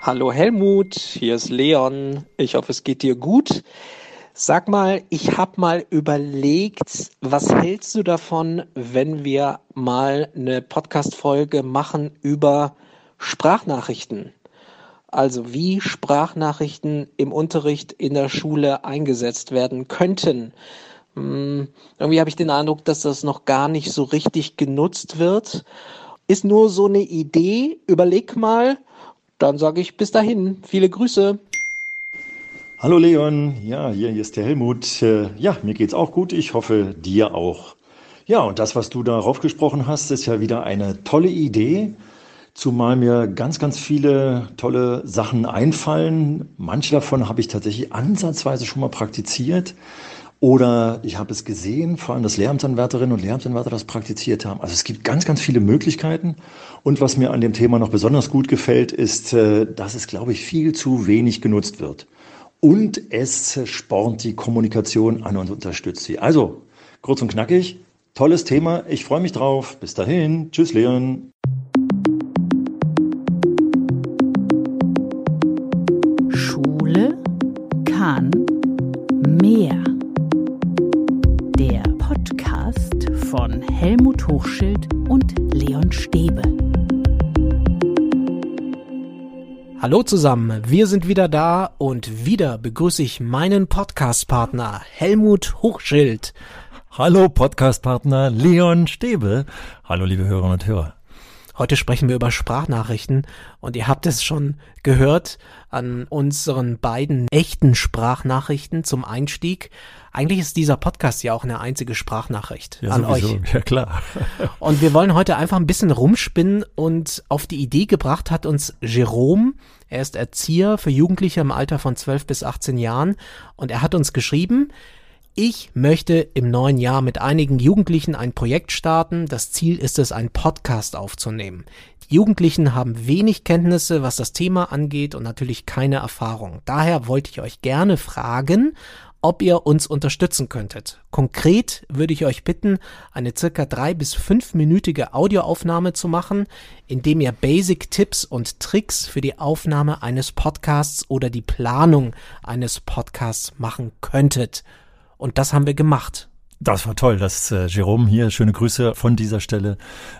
Hallo Helmut, hier ist Leon. Ich hoffe, es geht dir gut. Sag mal, ich habe mal überlegt, was hältst du davon, wenn wir mal eine Podcast-Folge machen über Sprachnachrichten? Also wie Sprachnachrichten im Unterricht in der Schule eingesetzt werden könnten. Hm, irgendwie habe ich den Eindruck, dass das noch gar nicht so richtig genutzt wird. Ist nur so eine Idee. Überleg mal. Dann sage ich bis dahin. Viele Grüße. Hallo Leon, ja, hier, ist der Helmut. Äh, ja, mir geht's auch gut. Ich hoffe, dir auch. Ja, und das, was du darauf gesprochen hast, ist ja wieder eine tolle Idee. Zumal mir ganz, ganz viele tolle Sachen einfallen. Manche davon habe ich tatsächlich ansatzweise schon mal praktiziert. Oder ich habe es gesehen, vor allem, dass Lehramtsanwärterinnen und Lehramtsanwärter das praktiziert haben. Also es gibt ganz, ganz viele Möglichkeiten. Und was mir an dem Thema noch besonders gut gefällt, ist, äh, dass es, glaube ich, viel zu wenig genutzt wird und es spornt die Kommunikation an und unterstützt sie. Also, kurz und knackig, tolles Thema. Ich freue mich drauf. Bis dahin. Tschüss, Leon. Schule kann mehr. Helmut Hochschild und Leon Stäbe. Hallo zusammen, wir sind wieder da und wieder begrüße ich meinen Podcast-Partner Helmut Hochschild. Hallo Podcast-Partner Leon Stäbe. Hallo liebe Hörerinnen und Hörer. Heute sprechen wir über Sprachnachrichten und ihr habt es schon gehört an unseren beiden echten Sprachnachrichten zum Einstieg. Eigentlich ist dieser Podcast ja auch eine einzige Sprachnachricht ja, an sowieso. euch. Ja, klar. und wir wollen heute einfach ein bisschen rumspinnen und auf die Idee gebracht hat uns Jerome. Er ist Erzieher für Jugendliche im Alter von 12 bis 18 Jahren und er hat uns geschrieben, ich möchte im neuen Jahr mit einigen Jugendlichen ein Projekt starten. Das Ziel ist es, einen Podcast aufzunehmen. Die Jugendlichen haben wenig Kenntnisse, was das Thema angeht und natürlich keine Erfahrung. Daher wollte ich euch gerne fragen, ob ihr uns unterstützen könntet. Konkret würde ich euch bitten, eine circa drei bis fünfminütige Audioaufnahme zu machen, indem ihr Basic-Tipps und Tricks für die Aufnahme eines Podcasts oder die Planung eines Podcasts machen könntet. Und das haben wir gemacht. Das war toll, dass äh, Jerome hier, schöne Grüße von dieser Stelle,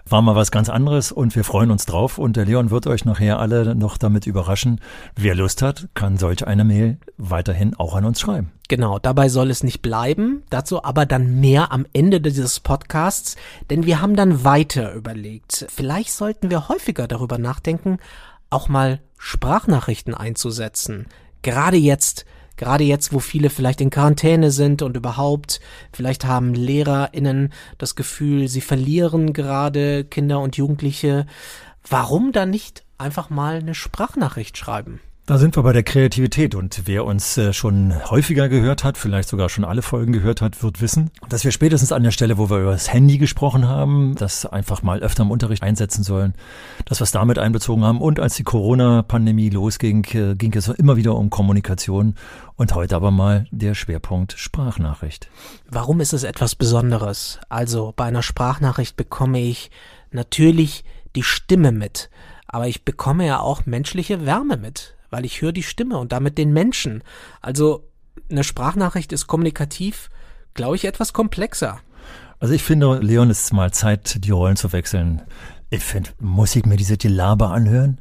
war mal was ganz anderes und wir freuen uns drauf und der Leon wird euch nachher alle noch damit überraschen. Wer Lust hat, kann solch eine Mail weiterhin auch an uns schreiben. Genau, dabei soll es nicht bleiben, dazu aber dann mehr am Ende dieses Podcasts, denn wir haben dann weiter überlegt. Vielleicht sollten wir häufiger darüber nachdenken, auch mal Sprachnachrichten einzusetzen. Gerade jetzt, Gerade jetzt, wo viele vielleicht in Quarantäne sind und überhaupt, vielleicht haben LehrerInnen das Gefühl, sie verlieren gerade Kinder und Jugendliche. Warum dann nicht einfach mal eine Sprachnachricht schreiben? Da sind wir bei der Kreativität und wer uns äh, schon häufiger gehört hat, vielleicht sogar schon alle Folgen gehört hat, wird wissen, dass wir spätestens an der Stelle, wo wir über das Handy gesprochen haben, das einfach mal öfter im Unterricht einsetzen sollen, dass wir es damit einbezogen haben und als die Corona-Pandemie losging, äh, ging es immer wieder um Kommunikation und heute aber mal der Schwerpunkt Sprachnachricht. Warum ist es etwas Besonderes? Also bei einer Sprachnachricht bekomme ich natürlich die Stimme mit, aber ich bekomme ja auch menschliche Wärme mit weil ich höre die Stimme und damit den Menschen. Also eine Sprachnachricht ist kommunikativ, glaube ich, etwas komplexer. Also ich finde, Leon, es ist mal Zeit, die Rollen zu wechseln. Ich finde, muss ich mir diese Gelaber anhören?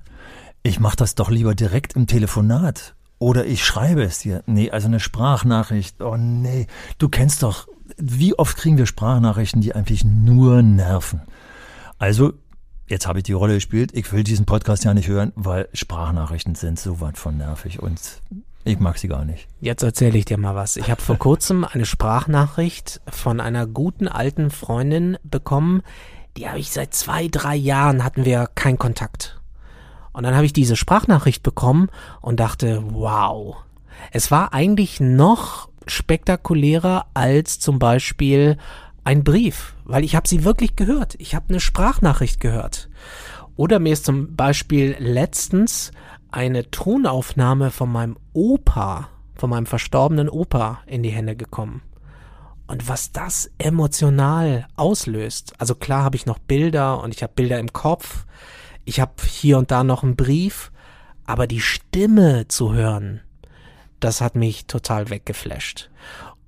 Ich mache das doch lieber direkt im Telefonat. Oder ich schreibe es dir. Nee, also eine Sprachnachricht. Oh nee, du kennst doch, wie oft kriegen wir Sprachnachrichten, die eigentlich nur nerven. Also jetzt habe ich die Rolle gespielt, ich will diesen Podcast ja nicht hören, weil Sprachnachrichten sind so weit von nervig und ich mag sie gar nicht. Jetzt erzähle ich dir mal was. Ich habe vor kurzem eine Sprachnachricht von einer guten alten Freundin bekommen. Die habe ich seit zwei, drei Jahren hatten wir keinen Kontakt. Und dann habe ich diese Sprachnachricht bekommen und dachte, wow. Es war eigentlich noch spektakulärer als zum Beispiel ein Brief, weil ich habe sie wirklich gehört. Ich habe eine Sprachnachricht gehört. Oder mir ist zum Beispiel letztens eine Tonaufnahme von meinem Opa, von meinem verstorbenen Opa in die Hände gekommen. Und was das emotional auslöst. Also klar habe ich noch Bilder und ich habe Bilder im Kopf. Ich habe hier und da noch einen Brief. Aber die Stimme zu hören, das hat mich total weggeflasht.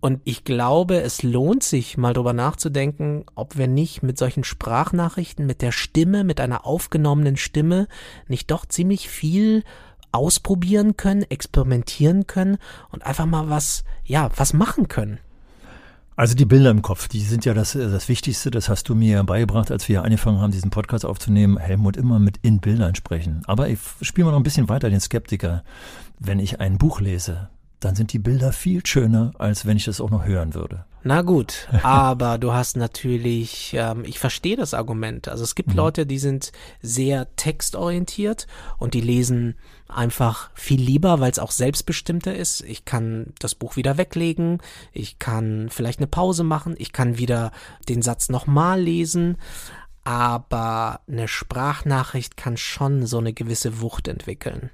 Und ich glaube, es lohnt sich mal drüber nachzudenken, ob wir nicht mit solchen Sprachnachrichten, mit der Stimme, mit einer aufgenommenen Stimme nicht doch ziemlich viel ausprobieren können, experimentieren können und einfach mal was, ja, was machen können. Also die Bilder im Kopf, die sind ja das, das Wichtigste. Das hast du mir beigebracht, als wir angefangen haben, diesen Podcast aufzunehmen. Helmut immer mit in Bildern sprechen. Aber ich spiele mal noch ein bisschen weiter den Skeptiker. Wenn ich ein Buch lese, dann sind die Bilder viel schöner, als wenn ich das auch noch hören würde. Na gut, aber du hast natürlich, ähm, ich verstehe das Argument. Also es gibt mhm. Leute, die sind sehr textorientiert und die lesen einfach viel lieber, weil es auch selbstbestimmter ist. Ich kann das Buch wieder weglegen, ich kann vielleicht eine Pause machen, ich kann wieder den Satz nochmal lesen aber eine Sprachnachricht kann schon so eine gewisse Wucht entwickeln.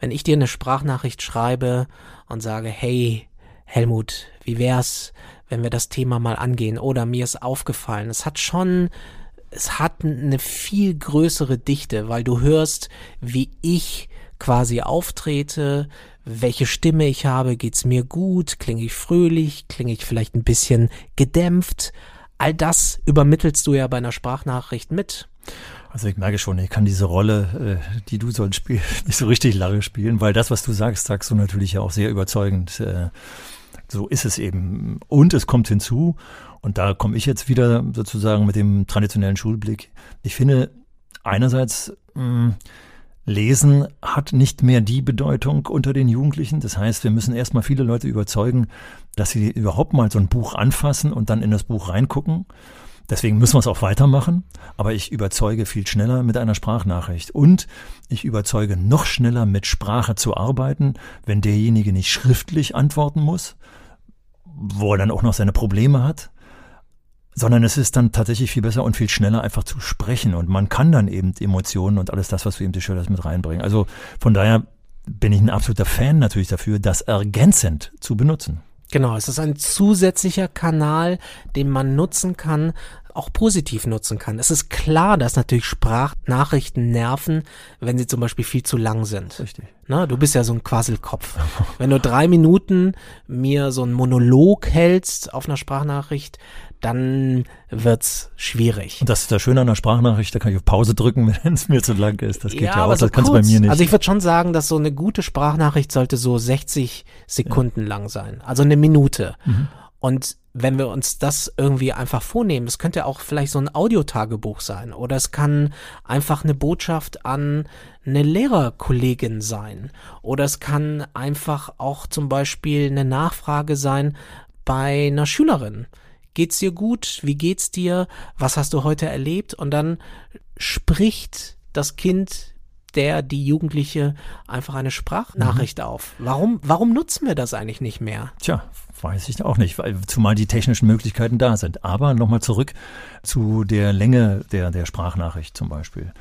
Wenn ich dir eine Sprachnachricht schreibe und sage, hey, Helmut, wie wär's, wenn wir das Thema mal angehen? Oder mir ist aufgefallen, es hat schon, es hat eine viel größere Dichte, weil du hörst, wie ich quasi auftrete, welche Stimme ich habe, geht's mir gut, klinge ich fröhlich, klinge ich vielleicht ein bisschen gedämpft, all das übermittelst du ja bei einer Sprachnachricht mit. Also ich merke schon, ich kann diese Rolle, äh, die du sollst spielen, nicht so richtig lange spielen, weil das, was du sagst, sagst du natürlich ja auch sehr überzeugend. Äh, so ist es eben. Und es kommt hinzu, und da komme ich jetzt wieder sozusagen mit dem traditionellen Schulblick. Ich finde, einerseits mh, Lesen hat nicht mehr die Bedeutung unter den Jugendlichen. Das heißt, wir müssen erstmal viele Leute überzeugen, dass sie überhaupt mal so ein Buch anfassen und dann in das Buch reingucken. Deswegen müssen wir es auch weitermachen. Aber ich überzeuge viel schneller mit einer Sprachnachricht. Und ich überzeuge noch schneller mit Sprache zu arbeiten, wenn derjenige nicht schriftlich antworten muss, wo er dann auch noch seine Probleme hat sondern es ist dann tatsächlich viel besser und viel schneller einfach zu sprechen und man kann dann eben Emotionen und alles das, was du eben das mit reinbringen. Also von daher bin ich ein absoluter Fan natürlich dafür, das ergänzend zu benutzen. Genau, es ist ein zusätzlicher Kanal, den man nutzen kann, auch positiv nutzen kann. Es ist klar, dass natürlich Sprachnachrichten nerven, wenn sie zum Beispiel viel zu lang sind. Richtig. Na, du bist ja so ein Quasselkopf. wenn du drei Minuten mir so einen Monolog hältst auf einer Sprachnachricht, dann wird's schwierig. Und das ist das Schöne an der Sprachnachricht, da kann ich auf Pause drücken, wenn es mir zu lang ist. Das geht ja, ja auch, so das kannst du bei mir nicht. Also ich würde schon sagen, dass so eine gute Sprachnachricht sollte so 60 Sekunden ja. lang sein, also eine Minute. Mhm. Und wenn wir uns das irgendwie einfach vornehmen, das könnte auch vielleicht so ein Audiotagebuch sein oder es kann einfach eine Botschaft an eine Lehrerkollegin sein oder es kann einfach auch zum Beispiel eine Nachfrage sein bei einer Schülerin geht's dir gut? Wie geht's dir? Was hast du heute erlebt? Und dann spricht das Kind der, die Jugendliche einfach eine Sprachnachricht mhm. auf. Warum, warum nutzen wir das eigentlich nicht mehr? Tja, weiß ich auch nicht, weil zumal die technischen Möglichkeiten da sind. Aber nochmal zurück zu der Länge der, der Sprachnachricht zum Beispiel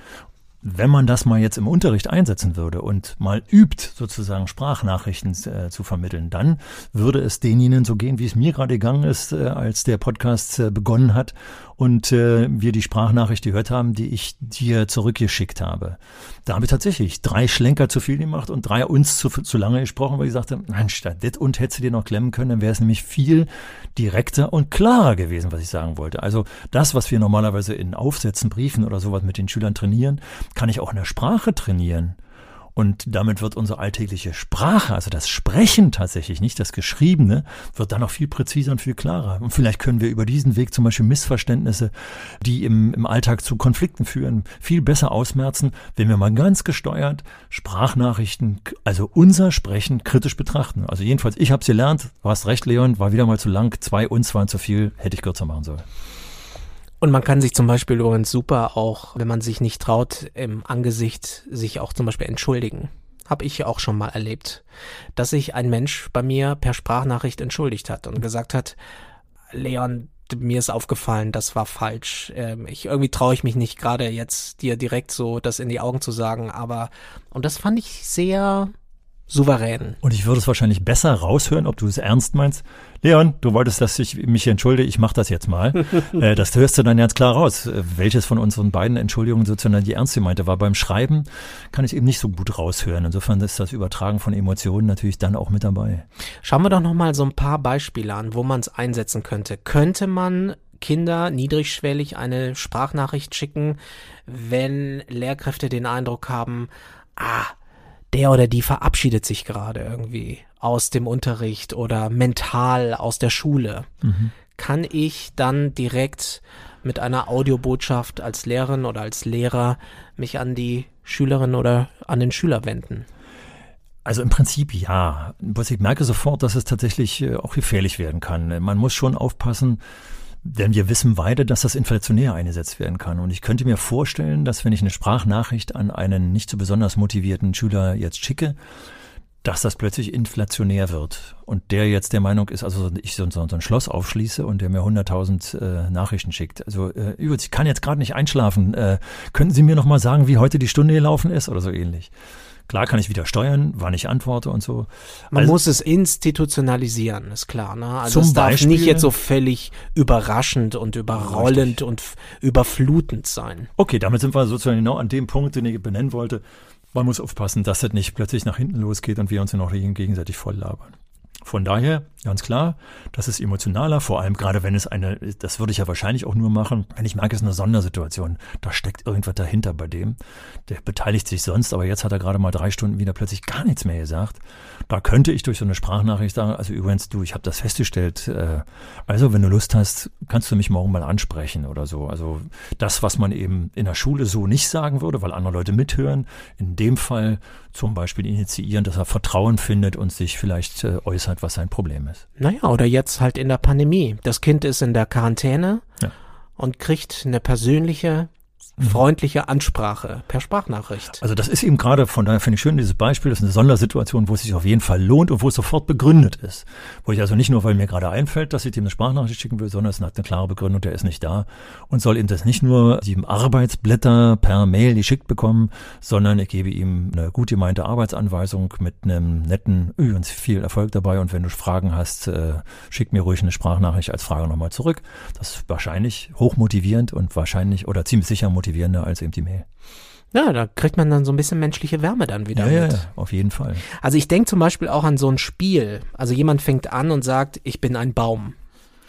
wenn man das mal jetzt im Unterricht einsetzen würde und mal übt, sozusagen Sprachnachrichten äh, zu vermitteln, dann würde es denjenigen so gehen, wie es mir gerade gegangen ist, äh, als der Podcast äh, begonnen hat und äh, wir die Sprachnachricht gehört haben, die ich dir zurückgeschickt habe. Da habe ich tatsächlich drei Schlenker zu viel gemacht und drei uns zu, zu lange gesprochen, weil ich sagte, nein, statt das und hättest du dir noch klemmen können, dann wäre es nämlich viel direkter und klarer gewesen, was ich sagen wollte. Also das, was wir normalerweise in Aufsätzen, Briefen oder sowas mit den Schülern trainieren, kann ich auch in der Sprache trainieren. Und damit wird unsere alltägliche Sprache, also das Sprechen tatsächlich, nicht das Geschriebene, wird dann auch viel präziser und viel klarer. Und vielleicht können wir über diesen Weg zum Beispiel Missverständnisse, die im, im Alltag zu Konflikten führen, viel besser ausmerzen, wenn wir mal ganz gesteuert Sprachnachrichten, also unser Sprechen kritisch betrachten. Also jedenfalls, ich habe es gelernt, du hast recht, Leon, war wieder mal zu lang, zwei uns waren zu viel, hätte ich kürzer machen sollen. Und man kann sich zum Beispiel übrigens super auch, wenn man sich nicht traut, im Angesicht sich auch zum Beispiel entschuldigen. Hab ich auch schon mal erlebt, dass sich ein Mensch bei mir per Sprachnachricht entschuldigt hat und gesagt hat, Leon, mir ist aufgefallen, das war falsch. Ähm, ich irgendwie traue ich mich nicht gerade jetzt dir direkt so das in die Augen zu sagen, aber und das fand ich sehr souverän. Und ich würde es wahrscheinlich besser raushören, ob du es ernst meinst. Leon, du wolltest, dass ich mich entschuldige, ich mache das jetzt mal. äh, das hörst du dann ganz klar raus. Äh, welches von unseren beiden Entschuldigungen sozusagen die ernst gemeinte war. Beim Schreiben kann ich eben nicht so gut raushören. Insofern ist das Übertragen von Emotionen natürlich dann auch mit dabei. Schauen wir doch nochmal so ein paar Beispiele an, wo man es einsetzen könnte. Könnte man Kinder niedrigschwellig eine Sprachnachricht schicken, wenn Lehrkräfte den Eindruck haben, ah, der oder die verabschiedet sich gerade irgendwie aus dem Unterricht oder mental aus der Schule. Mhm. Kann ich dann direkt mit einer Audiobotschaft als Lehrerin oder als Lehrer mich an die Schülerin oder an den Schüler wenden? Also im Prinzip ja. Ich merke sofort, dass es tatsächlich äh, auch gefährlich werden kann. Man muss schon aufpassen, denn wir wissen beide, dass das inflationär eingesetzt werden kann. Und ich könnte mir vorstellen, dass wenn ich eine Sprachnachricht an einen nicht so besonders motivierten Schüler jetzt schicke, dass das plötzlich inflationär wird. Und der jetzt der Meinung ist, also ich so, so, so ein Schloss aufschließe und der mir 100.000 äh, Nachrichten schickt. Also äh, übrigens, ich kann jetzt gerade nicht einschlafen. Äh, könnten Sie mir noch mal sagen, wie heute die Stunde gelaufen ist oder so ähnlich? Klar kann ich wieder steuern, wann ich antworte und so. Man also, muss es institutionalisieren, ist klar. Ne? Also es darf Beispiel, nicht jetzt so völlig überraschend und überrollend richtig. und überflutend sein. Okay, damit sind wir sozusagen genau an dem Punkt, den ich benennen wollte. Man muss aufpassen, dass das nicht plötzlich nach hinten losgeht und wir uns noch gegenseitig voll labern. Von daher, ganz klar, das ist emotionaler, vor allem gerade wenn es eine, das würde ich ja wahrscheinlich auch nur machen, wenn ich merke, es ist eine Sondersituation, da steckt irgendwas dahinter bei dem, der beteiligt sich sonst, aber jetzt hat er gerade mal drei Stunden wieder plötzlich gar nichts mehr gesagt. Da könnte ich durch so eine Sprachnachricht sagen, also übrigens, du, ich habe das festgestellt, äh, also wenn du Lust hast, kannst du mich morgen mal ansprechen oder so. Also das, was man eben in der Schule so nicht sagen würde, weil andere Leute mithören, in dem Fall zum Beispiel initiieren, dass er Vertrauen findet und sich vielleicht äh, äußert, was sein Problem ist. Naja, oder jetzt halt in der Pandemie. Das Kind ist in der Quarantäne ja. und kriegt eine persönliche. Freundliche Ansprache per Sprachnachricht. Also das ist eben gerade, von daher finde ich schön, dieses Beispiel, das ist eine Sondersituation, wo es sich auf jeden Fall lohnt und wo es sofort begründet ist. Wo ich also nicht nur, weil mir gerade einfällt, dass ich dem eine Sprachnachricht schicken will, sondern es hat eine klare Begründung, der ist nicht da und soll ihm das nicht nur sieben Arbeitsblätter per Mail geschickt bekommen, sondern ich gebe ihm eine gut gemeinte Arbeitsanweisung mit einem netten, übrigens viel Erfolg dabei und wenn du Fragen hast, äh, schick mir ruhig eine Sprachnachricht als Frage nochmal zurück. Das ist wahrscheinlich hochmotivierend und wahrscheinlich oder ziemlich sicher motivierend motivierender als eben die Mail. Ja, da kriegt man dann so ein bisschen menschliche Wärme dann wieder ja, mit. Ja, auf jeden Fall. Also ich denke zum Beispiel auch an so ein Spiel. Also jemand fängt an und sagt, ich bin ein Baum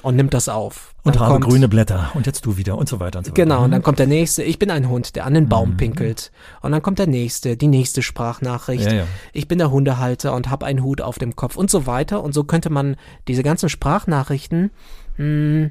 und nimmt das auf. Dann und habe kommt, grüne Blätter und jetzt du wieder und so weiter und so weiter. Genau, und dann kommt der nächste, ich bin ein Hund, der an den Baum mhm. pinkelt. Und dann kommt der nächste, die nächste Sprachnachricht. Ja, ja. Ich bin der Hundehalter und habe einen Hut auf dem Kopf und so weiter. Und so könnte man diese ganzen Sprachnachrichten mh, hm,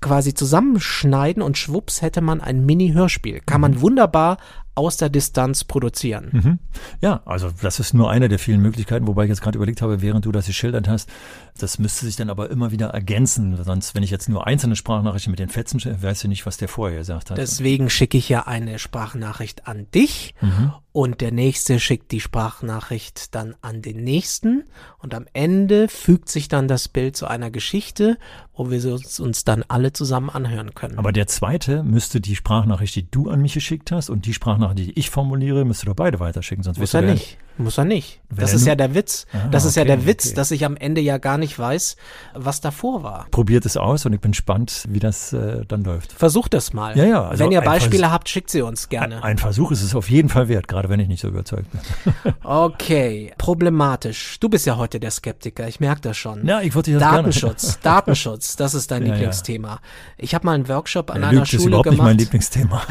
quasi zusammenschneiden und schwupps hätte man ein Mini-Hörspiel. Kann man mhm. wunderbar aus der Distanz produzieren. Mhm. Ja, also das ist nur eine der vielen Möglichkeiten, wobei ich jetzt gerade überlegt habe, während du das geschildert hast, das müsste sich dann aber immer wieder ergänzen. Sonst, wenn ich jetzt nur einzelne Sprachnachrichten mit den Fetzen, weißt du nicht, was der vorher gesagt hat. Deswegen schicke ich ja eine Sprachnachricht an dich mhm. und der nächste schickt die Sprachnachricht dann an den nächsten und am Ende fügt sich dann das Bild zu einer Geschichte, wo wir uns, uns dann alle zusammen anhören können. Aber der zweite müsste die Sprachnachricht, die du an mich geschickt hast und die Sprachnachricht, die ich formuliere, müsste doch beide weiterschicken, sonst Muss er nicht. Muss er nicht. Das ist ja der Witz. Ah, das ist okay, ja der Witz, okay. dass ich am Ende ja gar nicht weiß, was davor war. Probiert es aus und ich bin gespannt, wie das äh, dann läuft. Versucht es mal. Ja, ja. Also wenn ihr Beispiele Vers habt, schickt sie uns gerne. Ein, ein, Versuch ist es auf jeden Fall wert, gerade wenn ich nicht so überzeugt bin. okay, problematisch. Du bist ja heute der Skeptiker, ich merke das schon. Ja, ich wollte das Datenschutz, gerne. Datenschutz, das ist dein ja, Lieblingsthema. Ja. Ich habe mal einen Workshop an ja, einer Schule ist überhaupt gemacht. nicht mein Lieblingsthema.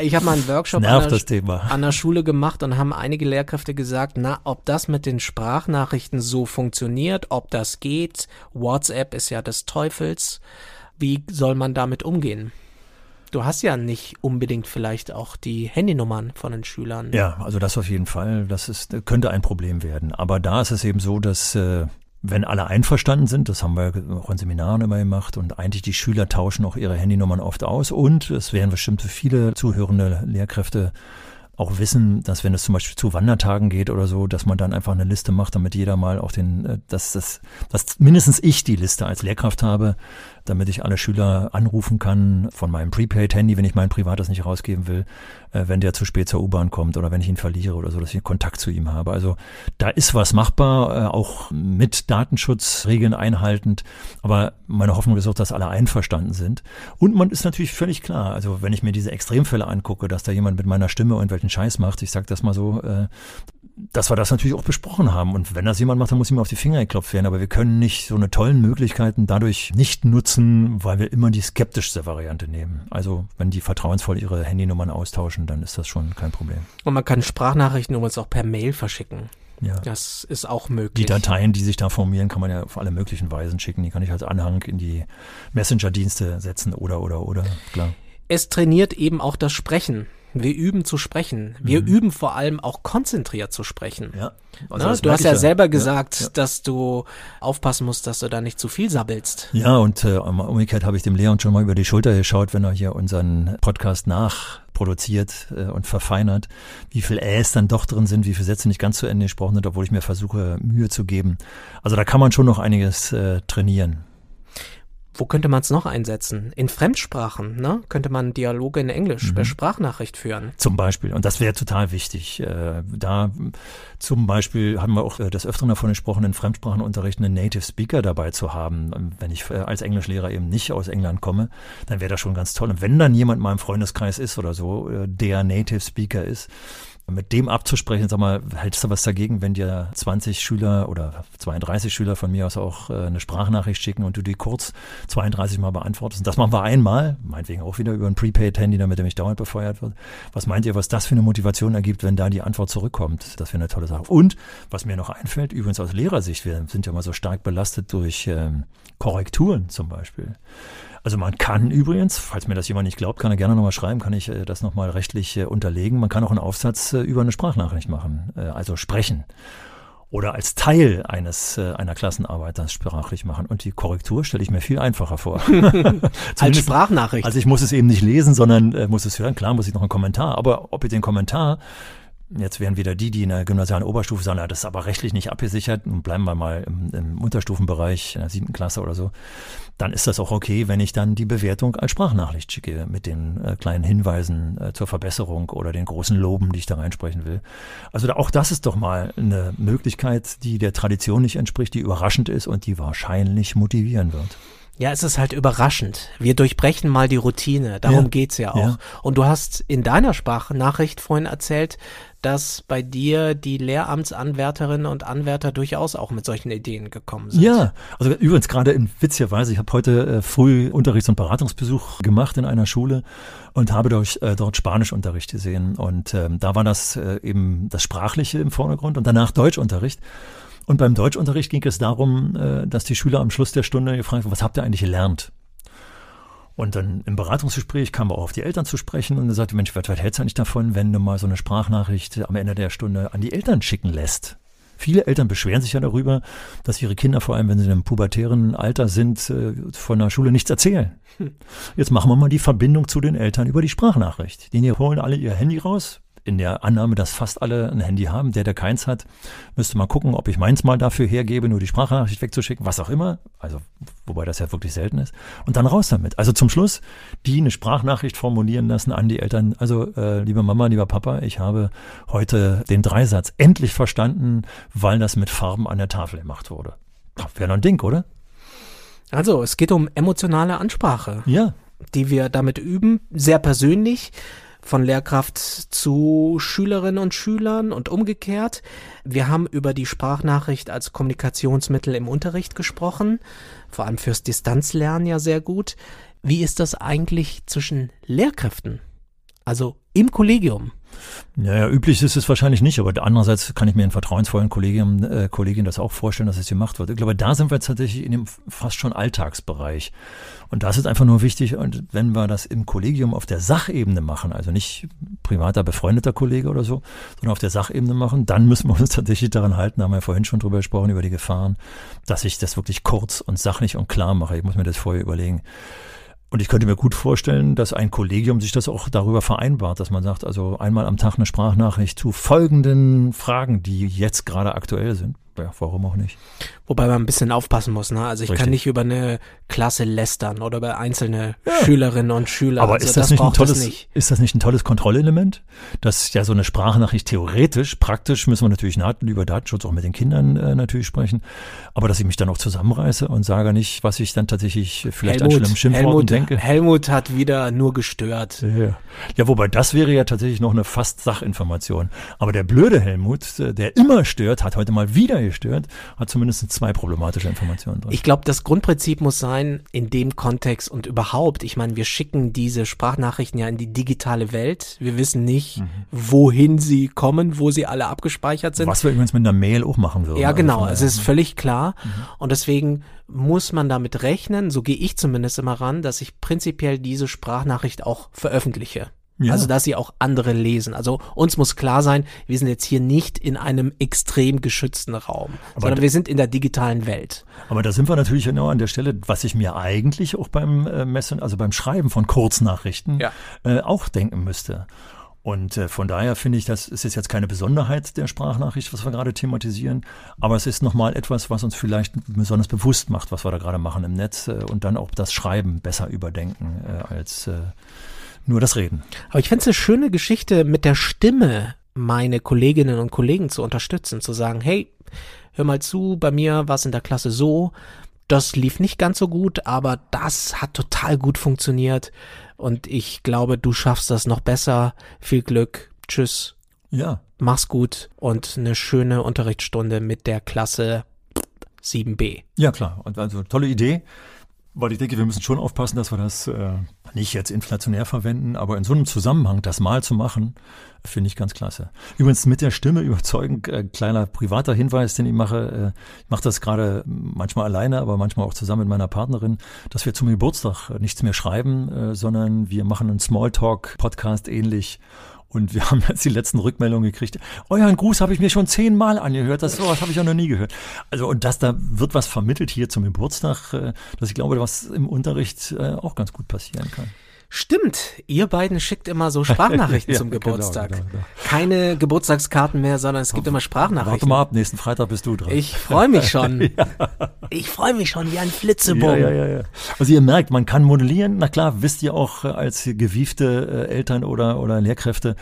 ich habe mal einen Workshop an einer, an einer Schule gemacht und haben einige Lehrkräfte gesagt, na, ob das mit den Sprachnachrichten so funktioniert, ob das geht. WhatsApp ist ja des Teufels. Wie soll man damit umgehen? Du hast ja nicht unbedingt vielleicht auch die Handynummern von den Schülern. Ja, also das auf jeden Fall. Das ist, könnte ein Problem werden. Aber da ist es eben so, dass äh, wenn alle einverstanden sind, das haben wir auch in Seminaren immer gemacht und eigentlich die Schüler tauschen auch ihre Handynummern oft aus und es werden bestimmt für viele zuhörende Lehrkräfte auch wissen, dass wenn es zum Beispiel zu Wandertagen geht oder so, dass man dann einfach eine Liste macht, damit jeder mal auch den, äh, dass das, dass mindestens ich die Liste als Lehrkraft habe, damit ich alle Schüler anrufen kann von meinem Prepaid-Handy, wenn ich mein privates nicht rausgeben will, äh, wenn der zu spät zur U-Bahn kommt oder wenn ich ihn verliere oder so, dass ich Kontakt zu ihm habe. Also da ist was machbar, äh, auch mit Datenschutzregeln einhaltend. Aber meine Hoffnung ist auch, dass alle einverstanden sind. Und man ist natürlich völlig klar, also wenn ich mir diese Extremfälle angucke, dass da jemand mit meiner Stimme irgendwelchen Scheiß macht, ich sag das mal so, äh, dass wir das natürlich auch besprochen haben. Und wenn das jemand macht, dann muss ihm auf die Finger geklopft werden. Aber wir können nicht so eine tollen Möglichkeiten dadurch nicht nutzen, weil wir immer die skeptischste Variante nehmen. Also wenn die vertrauensvoll ihre Handynummern austauschen, dann ist das schon kein Problem. Und man kann Sprachnachrichten übrigens auch per Mail verschicken. Ja. Das ist auch möglich. Die Dateien, die sich da formieren, kann man ja auf alle möglichen Weisen schicken. Die kann ich als Anhang in die Messenger-Dienste setzen oder, oder, oder, klar. Es trainiert eben auch das Sprechen. Wir üben zu sprechen. Wir mhm. üben vor allem auch konzentriert zu sprechen. Ja. Also Na, du hast ja, ja selber gesagt, ja, ja. dass du aufpassen musst, dass du da nicht zu viel sabbelst. Ja, und äh, umgekehrt habe ich dem Leon schon mal über die Schulter geschaut, wenn er hier unseren Podcast nachproduziert äh, und verfeinert, wie viel Äs dann doch drin sind, wie viele Sätze nicht ganz zu Ende gesprochen sind, obwohl ich mir versuche, Mühe zu geben. Also da kann man schon noch einiges äh, trainieren. Wo könnte man es noch einsetzen? In Fremdsprachen, ne? Könnte man Dialoge in Englisch mhm. per Sprachnachricht führen? Zum Beispiel. Und das wäre total wichtig. Äh, da zum Beispiel haben wir auch äh, des Öfteren davon gesprochen, in Fremdsprachenunterricht einen Native Speaker dabei zu haben. Wenn ich äh, als Englischlehrer eben nicht aus England komme, dann wäre das schon ganz toll. Und wenn dann jemand in meinem Freundeskreis ist oder so, äh, der Native Speaker ist, mit dem abzusprechen, sag mal, hältst du was dagegen, wenn dir 20 Schüler oder 32 Schüler von mir aus auch äh, eine Sprachnachricht schicken und du die kurz 32 Mal beantwortest? Und das machen wir einmal, meinetwegen auch wieder über ein Prepaid-Handy, damit er mich dauernd befeuert wird. Was meint ihr, was das für eine Motivation ergibt, wenn da die Antwort zurückkommt? Das wäre eine tolle Sache. Und was mir noch einfällt, übrigens aus Lehrersicht, wir sind ja mal so stark belastet durch ähm, Korrekturen zum Beispiel. Also man kann übrigens, falls mir das jemand nicht glaubt, kann er gerne nochmal schreiben, kann ich äh, das nochmal rechtlich äh, unterlegen. Man kann auch einen Aufsatz äh, über eine Sprachnachricht machen, äh, also sprechen. Oder als Teil eines äh, einer Klassenarbeit das sprachlich machen. Und die Korrektur stelle ich mir viel einfacher vor. als Sprachnachricht. Also ich muss es eben nicht lesen, sondern äh, muss es hören. Klar muss ich noch einen Kommentar. Aber ob ich den Kommentar Jetzt wären wieder die, die in der gymnasialen Oberstufe sagen, ja, das ist aber rechtlich nicht abgesichert und bleiben wir mal im, im, Unterstufenbereich in der siebten Klasse oder so. Dann ist das auch okay, wenn ich dann die Bewertung als Sprachnachricht schicke mit den äh, kleinen Hinweisen äh, zur Verbesserung oder den großen Loben, die ich da reinsprechen will. Also da, auch das ist doch mal eine Möglichkeit, die der Tradition nicht entspricht, die überraschend ist und die wahrscheinlich motivieren wird. Ja, es ist halt überraschend. Wir durchbrechen mal die Routine. Darum ja, geht's ja auch. Ja. Und du hast in deiner Sprachnachricht vorhin erzählt, dass bei dir die Lehramtsanwärterinnen und Anwärter durchaus auch mit solchen Ideen gekommen sind. Ja, also übrigens gerade in witzigerweise, ich habe heute äh, früh Unterrichts- und Beratungsbesuch gemacht in einer Schule und habe durch, äh, dort Spanischunterricht gesehen. Und ähm, da war das äh, eben das Sprachliche im Vordergrund und danach Deutschunterricht. Und beim Deutschunterricht ging es darum, äh, dass die Schüler am Schluss der Stunde gefragt haben, was habt ihr eigentlich gelernt? Und dann im Beratungsgespräch kam er auch auf die Eltern zu sprechen und er sagte, Mensch, was, was hältst du eigentlich davon, wenn du mal so eine Sprachnachricht am Ende der Stunde an die Eltern schicken lässt? Viele Eltern beschweren sich ja darüber, dass ihre Kinder, vor allem wenn sie in einem pubertären Alter sind, äh, von der Schule nichts erzählen. Hm. Jetzt machen wir mal die Verbindung zu den Eltern über die Sprachnachricht. Die holen alle ihr Handy raus, in der Annahme, dass fast alle ein Handy haben. Der, der keins hat, müsste mal gucken, ob ich meins mal dafür hergebe, nur die Sprachnachricht wegzuschicken, was auch immer. Also, wobei das ja wirklich selten ist. Und dann raus damit. Also zum Schluss, die eine Sprachnachricht formulieren lassen an die Eltern. Also, äh, liebe Mama, lieber Papa, ich habe heute den Dreisatz endlich verstanden, weil das mit Farben an der Tafel gemacht wurde. Wäre noch ein Ding, oder? Also, es geht um emotionale Ansprache. Ja. Die wir damit üben, sehr persönlich von Lehrkraft zu Schülerinnen und Schülern und umgekehrt. Wir haben über die Sprachnachricht als Kommunikationsmittel im Unterricht gesprochen, vor allem fürs Distanzlernen ja sehr gut. Wie ist das eigentlich zwischen Lehrkräften? Also im Kollegium? Naja, üblich ist es wahrscheinlich nicht, aber andererseits kann ich mir in vertrauensvollen Kolleginnen, äh, Kolleginnen das auch vorstellen, dass es gemacht wird. Ich glaube, da sind wir jetzt tatsächlich in dem fast schon Alltagsbereich. Und das ist einfach nur wichtig, und wenn wir das im Kollegium auf der Sachebene machen, also nicht privater, befreundeter Kollege oder so, sondern auf der Sachebene machen, dann müssen wir uns tatsächlich daran halten, haben wir ja vorhin schon drüber gesprochen, über die Gefahren, dass ich das wirklich kurz und sachlich und klar mache. Ich muss mir das vorher überlegen. Und ich könnte mir gut vorstellen, dass ein Kollegium sich das auch darüber vereinbart, dass man sagt, also einmal am Tag eine Sprachnachricht zu folgenden Fragen, die jetzt gerade aktuell sind. Ja, warum auch nicht? Wobei man ein bisschen aufpassen muss, ne? Also ich Richtig. kann nicht über eine Klasse lästern oder über einzelne Schülerinnen und Schüler. Aber also ist das, nicht ein tolles, nicht. ist das nicht ein tolles Kontrollelement? Dass ja so eine Sprachnachricht theoretisch, praktisch müssen wir natürlich über Datenschutz auch mit den Kindern äh, natürlich sprechen, aber dass ich mich dann auch zusammenreiße und sage nicht, was ich dann tatsächlich vielleicht an schlimmen Schimpfworten Helmut, denke. Helmut hat wieder nur gestört. Ja. ja, wobei das wäre ja tatsächlich noch eine fast Sachinformation. Aber der blöde Helmut, äh, der immer stört, hat heute mal wieder gestört, hat zumindest zwei problematische Informationen drin. Ich glaube, das Grundprinzip muss sein, in dem Kontext und überhaupt, ich meine, wir schicken diese Sprachnachrichten ja in die digitale Welt. Wir wissen nicht, wohin sie kommen, wo sie alle abgespeichert sind. Was wir übrigens mit einer Mail auch machen würden. Ja, Also genau. von Es ist völlig klar. Und deswegen muss man damit rechnen, so gehe ich zumindest immer ran, dass ich prinzipiell diese Sprachnachricht auch veröffentliche. Ja. Also, dass sie auch andere lesen. Also, uns muss klar sein, wir sind jetzt hier nicht in einem extrem geschützten Raum, sondern d- wir sind in der digitalen Welt. Aber da sind wir natürlich genau an der Stelle, was ich mir eigentlich auch beim äh, Messen, also beim Schreiben von Kurznachrichten Ja. äh, auch denken müsste. Und äh, von daher finde ich, das ist jetzt keine Besonderheit der Sprachnachricht, was wir gerade thematisieren, aber es ist nochmal etwas, was uns vielleicht besonders bewusst macht, was wir da gerade machen im Netz äh, und dann auch das Schreiben besser überdenken äh, als äh, nur das Reden. Aber ich fände es eine schöne Geschichte, mit der Stimme meine Kolleginnen und Kollegen zu unterstützen, zu sagen, hey, hör mal zu, bei mir war es in der Klasse so, das lief nicht ganz so gut, aber das hat total gut funktioniert und ich glaube, du schaffst das noch besser. Viel Glück, tschüss, Ja, mach's gut und eine schöne Unterrichtsstunde mit der Klasse 7b. Ja, klar. Und also tolle Idee, weil ich denke, wir müssen schon aufpassen, dass wir das äh, nicht jetzt inflationär verwenden, aber in so einem Zusammenhang das mal zu machen, finde ich ganz klasse. Übrigens mit der Stimme überzeugen, äh, kleiner privater Hinweis, den ich mache, äh, ich mache das gerade manchmal alleine, aber manchmal auch zusammen mit meiner Partnerin, dass wir zum Geburtstag nichts mehr schreiben, äh, sondern wir machen einen Smalltalk-Podcast ähnlich und wir haben jetzt die letzten Rückmeldungen gekriegt. Euren Gruß habe ich mir schon zehnmal angehört. Das sowas habe ich auch noch nie gehört. Also und das da wird was vermittelt hier zum Geburtstag, äh, dass ich glaube, was im Unterricht äh, auch ganz gut passieren kann. Stimmt, ihr beiden schickt immer so Sprachnachrichten Ja, zum genau, Geburtstag. genau, genau. Keine Geburtstagskarten mehr, sondern es gibt immer Warte Sprachnachrichten. mal ab, nächsten Freitag bist du dran. Ich freue mich schon. Ich freue mich schon wie ein ja, Flitzebogen. ja, ja, ja. Also ihr merkt, man kann modellieren. Na klar, wisst ihr auch äh, als gewiefte äh, Eltern oder, oder Lehrkräfte,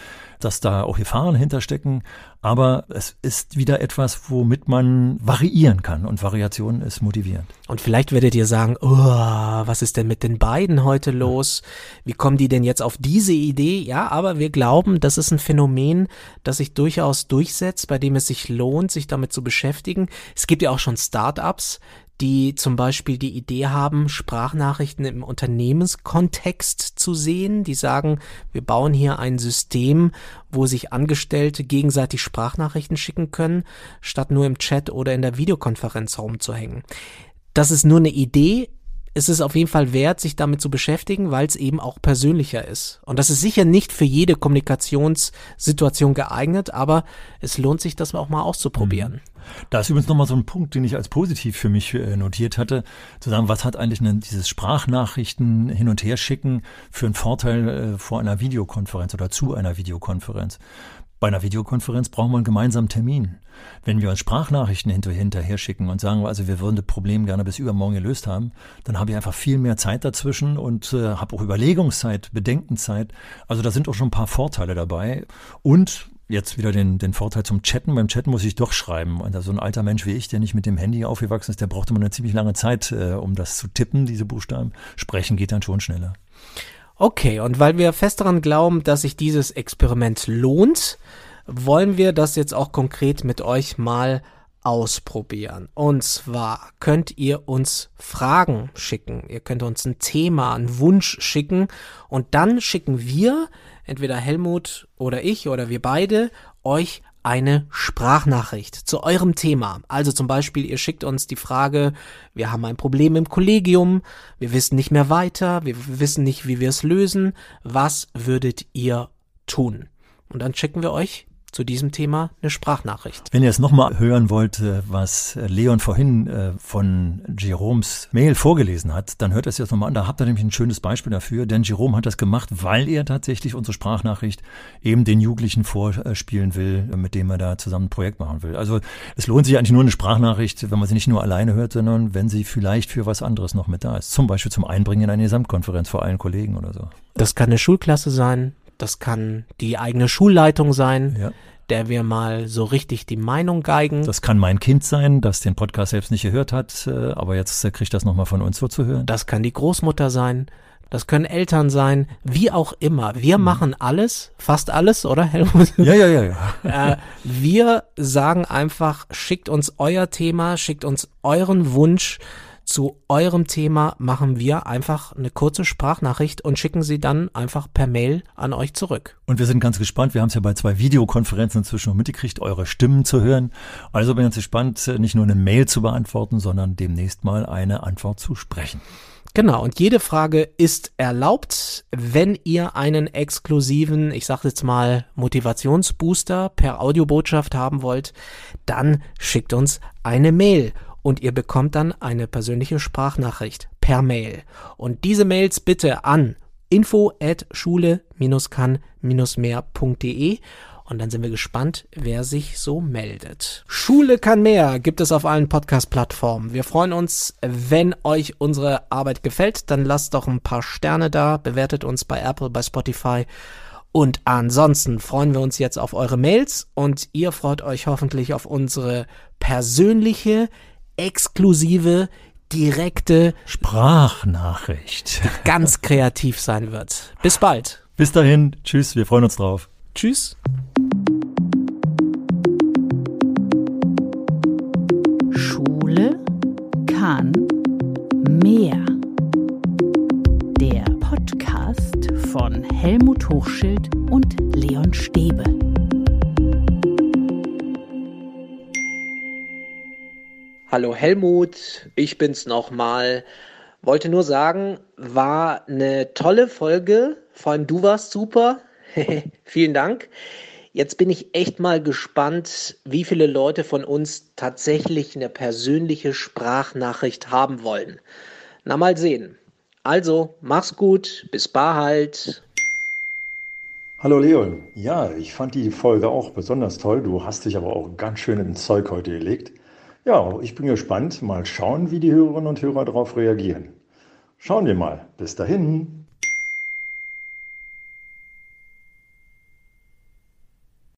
dass da auch Gefahren hinterstecken. Aber es ist wieder etwas, womit man variieren kann. Und Variation ist motivierend. Und vielleicht werdet ihr sagen, oh, was ist denn mit den beiden heute los? Wie kommen die denn jetzt auf diese Idee? Ja, aber wir glauben, das ist ein Phänomen, das sich durchaus durchsetzt, bei dem es sich lohnt, sich damit zu beschäftigen. Es gibt ja auch schon Startups, die zum Beispiel die Idee haben, Sprachnachrichten im Unternehmenskontext zu sehen. Die sagen, wir bauen hier ein System, wo sich Angestellte gegenseitig Sprachnachrichten schicken können, statt nur im Chat oder in der Videokonferenz rumzuhängen. Das ist nur eine Idee. Es ist auf jeden Fall wert, sich damit zu beschäftigen, weil es eben auch persönlicher ist. Und das ist sicher nicht für jede Kommunikationssituation geeignet, aber es lohnt sich, das auch mal auszuprobieren. Da ist übrigens nochmal so ein Punkt, den ich als positiv für mich äh, notiert hatte, zu sagen, was hat eigentlich denn dieses Sprachnachrichten hin und her schicken für einen Vorteil äh, vor einer Videokonferenz oder zu einer Videokonferenz? Bei einer Videokonferenz brauchen wir einen gemeinsamen Termin. Wenn wir uns Sprachnachrichten hinter, hinterher schicken und sagen, also wir würden das Problem gerne bis übermorgen gelöst haben, dann habe ich einfach viel mehr Zeit dazwischen und äh, habe auch Überlegungszeit, Bedenkenzeit. Also da sind auch schon ein paar Vorteile dabei. Und jetzt wieder den, den Vorteil zum Chatten. Beim Chatten muss ich doch schreiben. Und so ein alter Mensch wie ich, der nicht mit dem Handy aufgewachsen ist, der braucht immer eine ziemlich lange Zeit, äh, um das zu tippen, diese Buchstaben. Sprechen geht dann schon schneller. Okay, und weil wir fest daran glauben, dass sich dieses Experiment lohnt, wollen wir das jetzt auch konkret mit euch mal ausprobieren. Und zwar könnt ihr uns Fragen schicken. Ihr könnt uns ein Thema, einen Wunsch schicken und dann schicken wir, entweder Helmut oder ich oder wir beide, euch eine Sprachnachricht zu eurem Thema. Also zum Beispiel, ihr schickt uns die Frage, wir haben ein Problem im Kollegium, wir wissen nicht mehr weiter, wir wissen nicht, wie wir es lösen. Was würdet ihr tun? Und dann schicken wir euch zu diesem Thema eine Sprachnachricht. Wenn ihr es nochmal hören wollt, äh, was Leon vorhin äh, von Jeroms Mail vorgelesen hat, dann hört es jetzt nochmal an. Da habt ihr nämlich ein schönes Beispiel dafür, denn Jerome hat das gemacht, weil er tatsächlich unsere Sprachnachricht eben den Jugendlichen vorspielen will, mit dem er da zusammen ein Projekt machen will. Also es lohnt sich eigentlich nur eine Sprachnachricht, wenn man sie nicht nur alleine hört, sondern wenn sie vielleicht für was anderes noch mit da ist. Zum Beispiel zum Einbringen in eine Gesamtkonferenz vor allen Kollegen oder so. Das kann eine Schulklasse sein, das kann die eigene Schulleitung sein, ja. der wir mal so richtig die Meinung geigen. Das kann mein Kind sein, das den Podcast selbst nicht gehört hat, äh, aber jetzt äh, kriegt das nochmal von uns so zu hören. Das kann die Großmutter sein. Das können Eltern sein, wie auch immer. Wir mhm. machen alles, fast alles, oder Helmut? Ja, ja, ja, ja. äh, wir sagen einfach, schickt uns euer Thema, schickt uns euren Wunsch zu eurem Thema machen wir einfach eine kurze Sprachnachricht und schicken sie dann einfach per Mail an euch zurück. Und wir sind ganz gespannt. Wir haben es ja bei zwei Videokonferenzen inzwischen noch mitgekriegt, eure Stimmen zu hören. Also bin ich ganz gespannt, nicht nur eine Mail zu beantworten, sondern demnächst mal eine Antwort zu sprechen. Genau, und jede Frage ist erlaubt, wenn ihr einen exklusiven, ich sage jetzt mal, Motivationsbooster per Audiobotschaft haben wollt, dann schickt uns eine Mail und ihr bekommt dann eine persönliche Sprachnachricht per Mail. Und diese Mails bitte an info at schule-kann-mehr.de und dann sind wir gespannt, wer sich so meldet. Schule kann mehr gibt es auf allen Podcast-Plattformen. Wir freuen uns, wenn euch unsere Arbeit gefällt, dann lasst doch ein paar Sterne da, bewertet uns bei Apple, bei Spotify. Und ansonsten freuen wir uns jetzt auf eure Mails und ihr freut euch hoffentlich auf unsere persönliche exklusive, direkte Sprachnachricht. Die ganz kreativ sein wird. Bis bald. Bis dahin. Tschüss. Wir freuen uns drauf. Tschüss. Schule kann mehr. Der Podcast von Helmut Hochschild und Leon Stäbe. Hallo Helmut, ich bin's nochmal. Wollte nur sagen, war eine tolle Folge. Vor allem du warst super. Vielen Dank. Jetzt bin ich echt mal gespannt, wie viele Leute von uns tatsächlich eine persönliche Sprachnachricht haben wollen. Na mal sehen. Also, mach's gut, bis bald. Hallo Leon. Ja, ich fand die Folge auch besonders toll. Du hast dich aber auch ganz schön ins Zeug heute gelegt. Ja, ich bin gespannt. Mal schauen, wie die Hörerinnen und Hörer darauf reagieren. Schauen wir mal. Bis dahin.